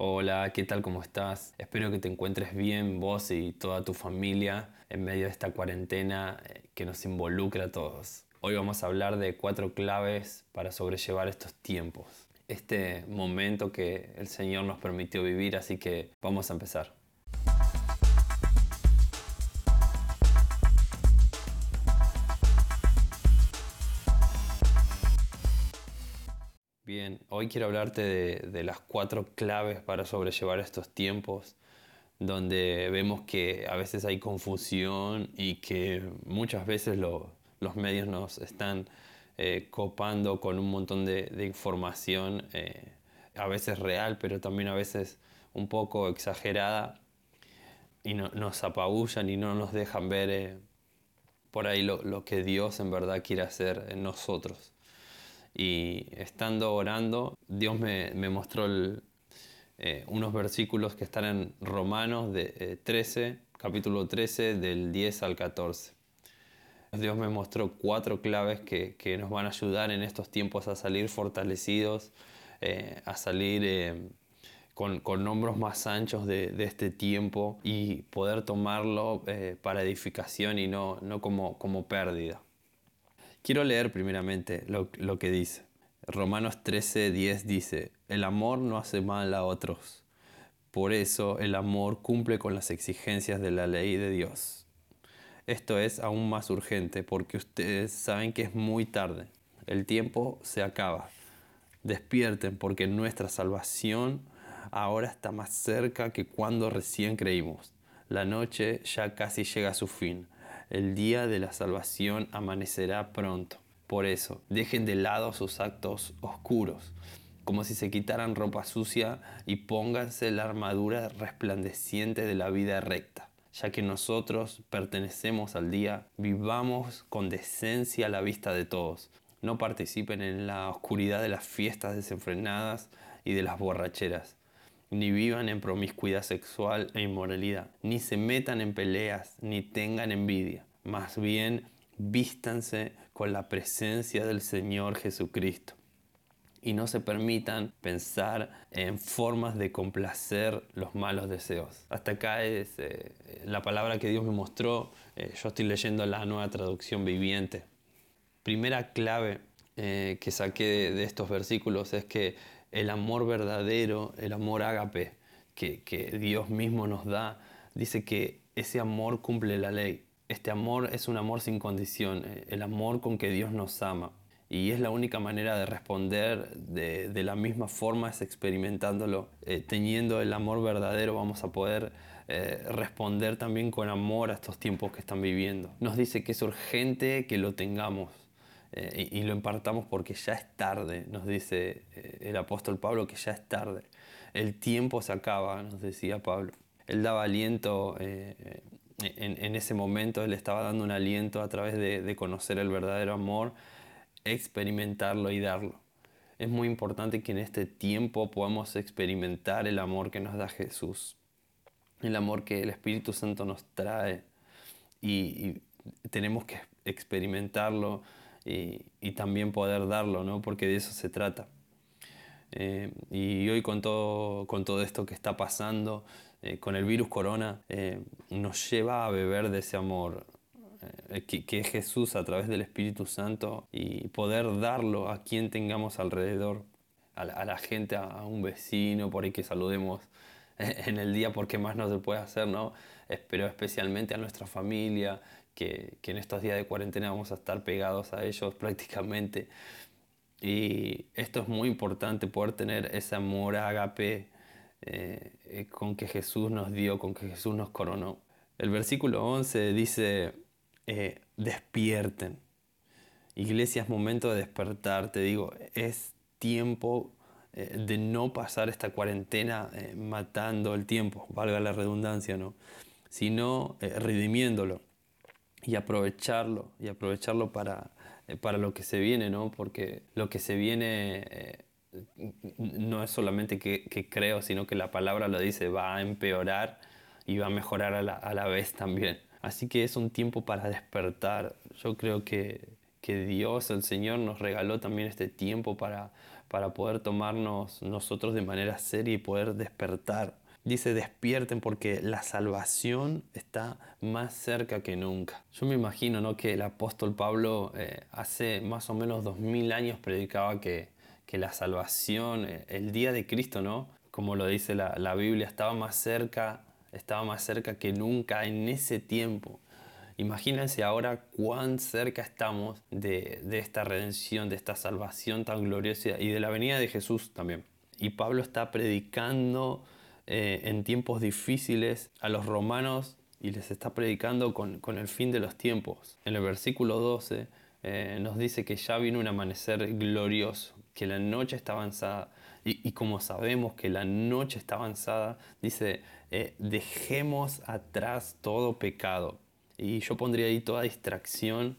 Hola, ¿qué tal? ¿Cómo estás? Espero que te encuentres bien vos y toda tu familia en medio de esta cuarentena eh, que nos involucra a todos. Hoy vamos a hablar de cuatro claves para sobrellevar estos tiempos, este momento que el Señor nos permitió vivir, así que vamos a empezar. Hoy quiero hablarte de, las cuatro claves para sobrellevar estos tiempos, donde vemos que a veces hay confusión y que muchas veces los medios nos están eh, copando con un montón de, información, eh, a veces real, pero también a veces un poco exagerada, y nos apabullan y no nos dejan ver eh, por ahí lo que Dios en verdad quiere hacer en nosotros. Y estando orando, Dios me, mostró eh, unos versículos que están en Romanos de, 13, eh, capítulo 13, del 10 al 14. Dios me mostró cuatro claves que, nos van a ayudar en estos tiempos a salir fortalecidos, eh, a salir con, con, hombros más anchos de, este tiempo y poder tomarlo para edificación y no, no como, como pérdida. Quiero leer primeramente lo, que dice. Romanos 13, 10 dice, el amor no hace mal a otros. Por eso el amor cumple con las exigencias de la ley de Dios. Esto es aún más urgente porque ustedes saben que es muy tarde. El tiempo se acaba. Despierten porque nuestra salvación ahora está más cerca que cuando recién creímos. La noche ya casi llega a su fin el día de la salvación amanecerá pronto. Por eso, dejen de lado sus actos oscuros, como si se quitaran ropa sucia y pónganse la armadura resplandeciente de la vida recta. Ya que nosotros pertenecemos al día, vivamos con decencia a la vista de todos. No participen en la oscuridad de las fiestas desenfrenadas y de las borracheras ni vivan en promiscuidad sexual e inmoralidad, ni se metan en peleas, ni tengan envidia. Más bien, vístanse con la presencia del Señor Jesucristo. Y no se permitan pensar en formas de complacer los malos deseos. Hasta acá es eh, la palabra que Dios me mostró. Eh, yo estoy leyendo la nueva traducción viviente. Primera clave eh, que saqué de estos versículos es que el amor verdadero, el amor ágape que, Dios mismo nos da, dice que ese amor cumple la ley. Este amor es un amor sin condición, eh, el amor con que Dios nos ama. Y es la única manera de responder de, la misma forma, es experimentándolo. Eh, teniendo el amor verdadero vamos a poder eh, responder también con amor a estos tiempos que están viviendo. Nos dice que es urgente que lo tengamos. Eh, y, lo impartamos porque ya es tarde, nos dice eh, el apóstol Pablo que ya es tarde. El tiempo se acaba, nos decía Pablo. Él daba aliento eh, en, ese momento, él estaba dando un aliento a través de, conocer el verdadero amor, experimentarlo y darlo. Es muy importante que en este tiempo podamos experimentar el amor que nos da Jesús, el amor que el Espíritu Santo nos trae y tenemos que experimentarlo y, también poder darlo, ¿no? porque de eso se trata. Eh, y hoy con todo, con todo esto que está pasando, eh, con el virus corona, eh, nos lleva a beber de ese amor que, que, es Jesús a través del Espíritu Santo y poder darlo a quien tengamos alrededor, a la, a la gente, a, un vecino, por ahí que saludemos en el día porque más no se puede hacer, ¿no? Pero especialmente a nuestra familia, que, en estos días de cuarentena vamos a estar pegados a ellos prácticamente. Y esto es muy importante, poder tener ese amor agape eh, con que Jesús nos dio, con que Jesús nos coronó. El versículo 11 dice, eh, despierten. Iglesia es momento de despertar, te digo, es tiempo eh, de no pasar esta cuarentena matando el tiempo, valga la redundancia, ¿no? sino redimiéndolo y aprovecharlo, y aprovecharlo para, eh, para lo que se viene, ¿no? Porque lo que se viene eh, no es solamente que, que, creo, sino que la palabra lo dice, va a empeorar y va a mejorar a la, a la vez también. Así que es un tiempo para despertar. Yo creo que, que Dios, el Señor, nos regaló también este tiempo para, para poder tomarnos nosotros de manera seria y poder despertar. Dice, despierten porque la salvación está más cerca que nunca. Yo me imagino ¿no? que el apóstol Pablo eh, hace más o menos dos mil años predicaba que, que la salvación, eh, el día de Cristo, ¿no? como lo dice la, la Biblia, estaba más cerca, estaba más cerca que nunca en ese tiempo. Imagínense ahora cuán cerca estamos de, esta redención, de esta salvación tan gloriosa y de la venida de Jesús también. Y Pablo está predicando eh, en tiempos difíciles a los romanos y les está predicando con, el fin de los tiempos. En el versículo 12 eh, nos dice que ya vino un amanecer glorioso, que la noche está avanzada. Y, como sabemos que la noche está avanzada, dice, eh, dejemos atrás todo pecado y yo pondría ahí toda distracción,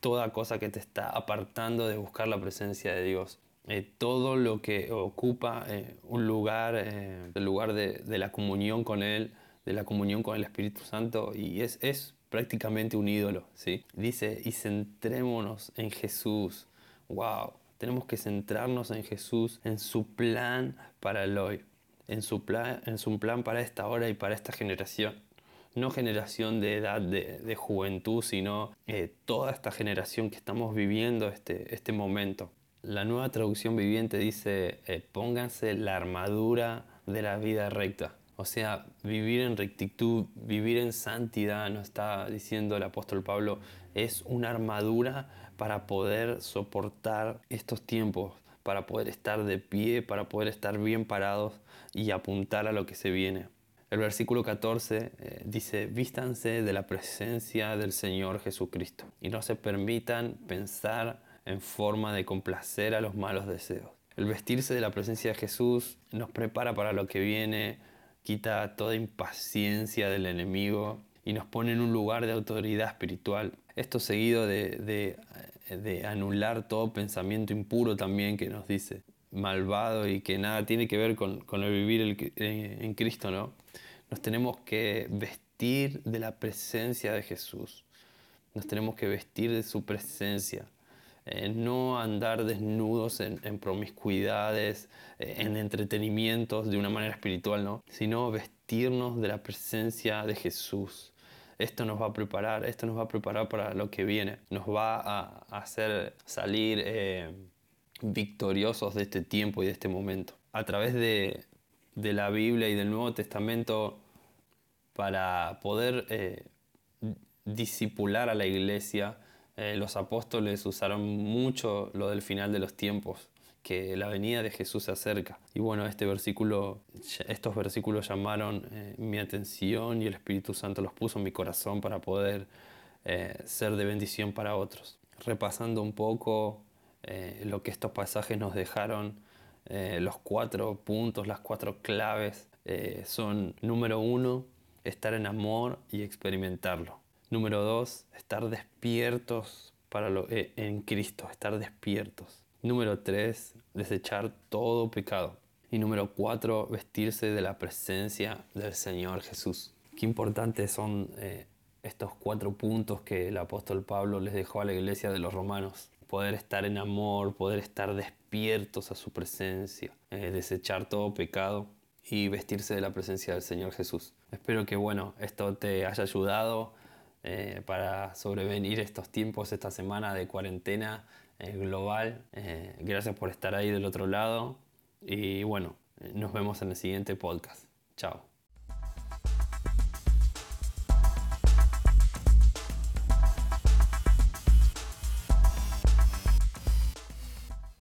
toda cosa que te está apartando de buscar la presencia de Dios. Eh, todo lo que ocupa eh, un lugar, el lugar de, la comunión con Él, de la comunión con el Espíritu Santo, y es, es prácticamente un ídolo. ¿sí? Dice, y centrémonos en Jesús. ¡Wow! Tenemos que centrarnos en Jesús, en su plan para el hoy, en su plan, en su plan para esta hora y para esta generación no generación de edad de, juventud, sino eh, toda esta generación que estamos viviendo este, este momento. La nueva traducción viviente dice, eh, pónganse la armadura de la vida recta. O sea, vivir en rectitud, vivir en santidad, nos está diciendo el apóstol Pablo, es una armadura para poder soportar estos tiempos, para poder estar de pie, para poder estar bien parados y apuntar a lo que se viene. El versículo 14 eh, dice, vístanse de la presencia del Señor Jesucristo y no se permitan pensar en forma de complacer a los malos deseos. El vestirse de la presencia de Jesús nos prepara para lo que viene, quita toda impaciencia del enemigo y nos pone en un lugar de autoridad espiritual. Esto seguido de, anular todo pensamiento impuro también que nos dice malvado y que nada tiene que ver con, el vivir eh, en Cristo, ¿no? Nos tenemos que vestir de la presencia de Jesús. Nos tenemos que vestir de su presencia. Eh, no andar desnudos en, promiscuidades, eh, en entretenimientos de una manera espiritual, ¿no? Sino vestirnos de la presencia de Jesús. Esto nos va a preparar, esto nos va a preparar para lo que viene. Nos va a, hacer salir eh, victoriosos de este tiempo y de este momento. A través de, de la Biblia y del Nuevo Testamento para poder disipular a la iglesia. Eh, los apóstoles usaron mucho lo del final de los tiempos, que la venida de Jesús se acerca. Y bueno, este versículo, estos versículos llamaron eh, mi atención y el Espíritu Santo los puso en mi corazón para poder ser de bendición para otros. Repasando un poco lo que estos pasajes nos dejaron, eh, los cuatro puntos, las cuatro claves eh, son, número uno, estar en amor y experimentarlo. Número dos, estar despiertos para lo, eh, en Cristo, estar despiertos. Número tres, desechar todo pecado. Y número cuatro, vestirse de la presencia del Señor Jesús. Qué importantes son estos cuatro puntos que el apóstol Pablo les dejó a la iglesia de los romanos poder estar en amor, poder estar despiertos a su presencia, eh, desechar todo pecado y vestirse de la presencia del Señor Jesús. Espero que bueno, esto te haya ayudado eh, para sobrevenir estos tiempos, esta semana de cuarentena eh, global. gracias por estar ahí del otro lado y bueno, nos vemos en el siguiente podcast. Chao.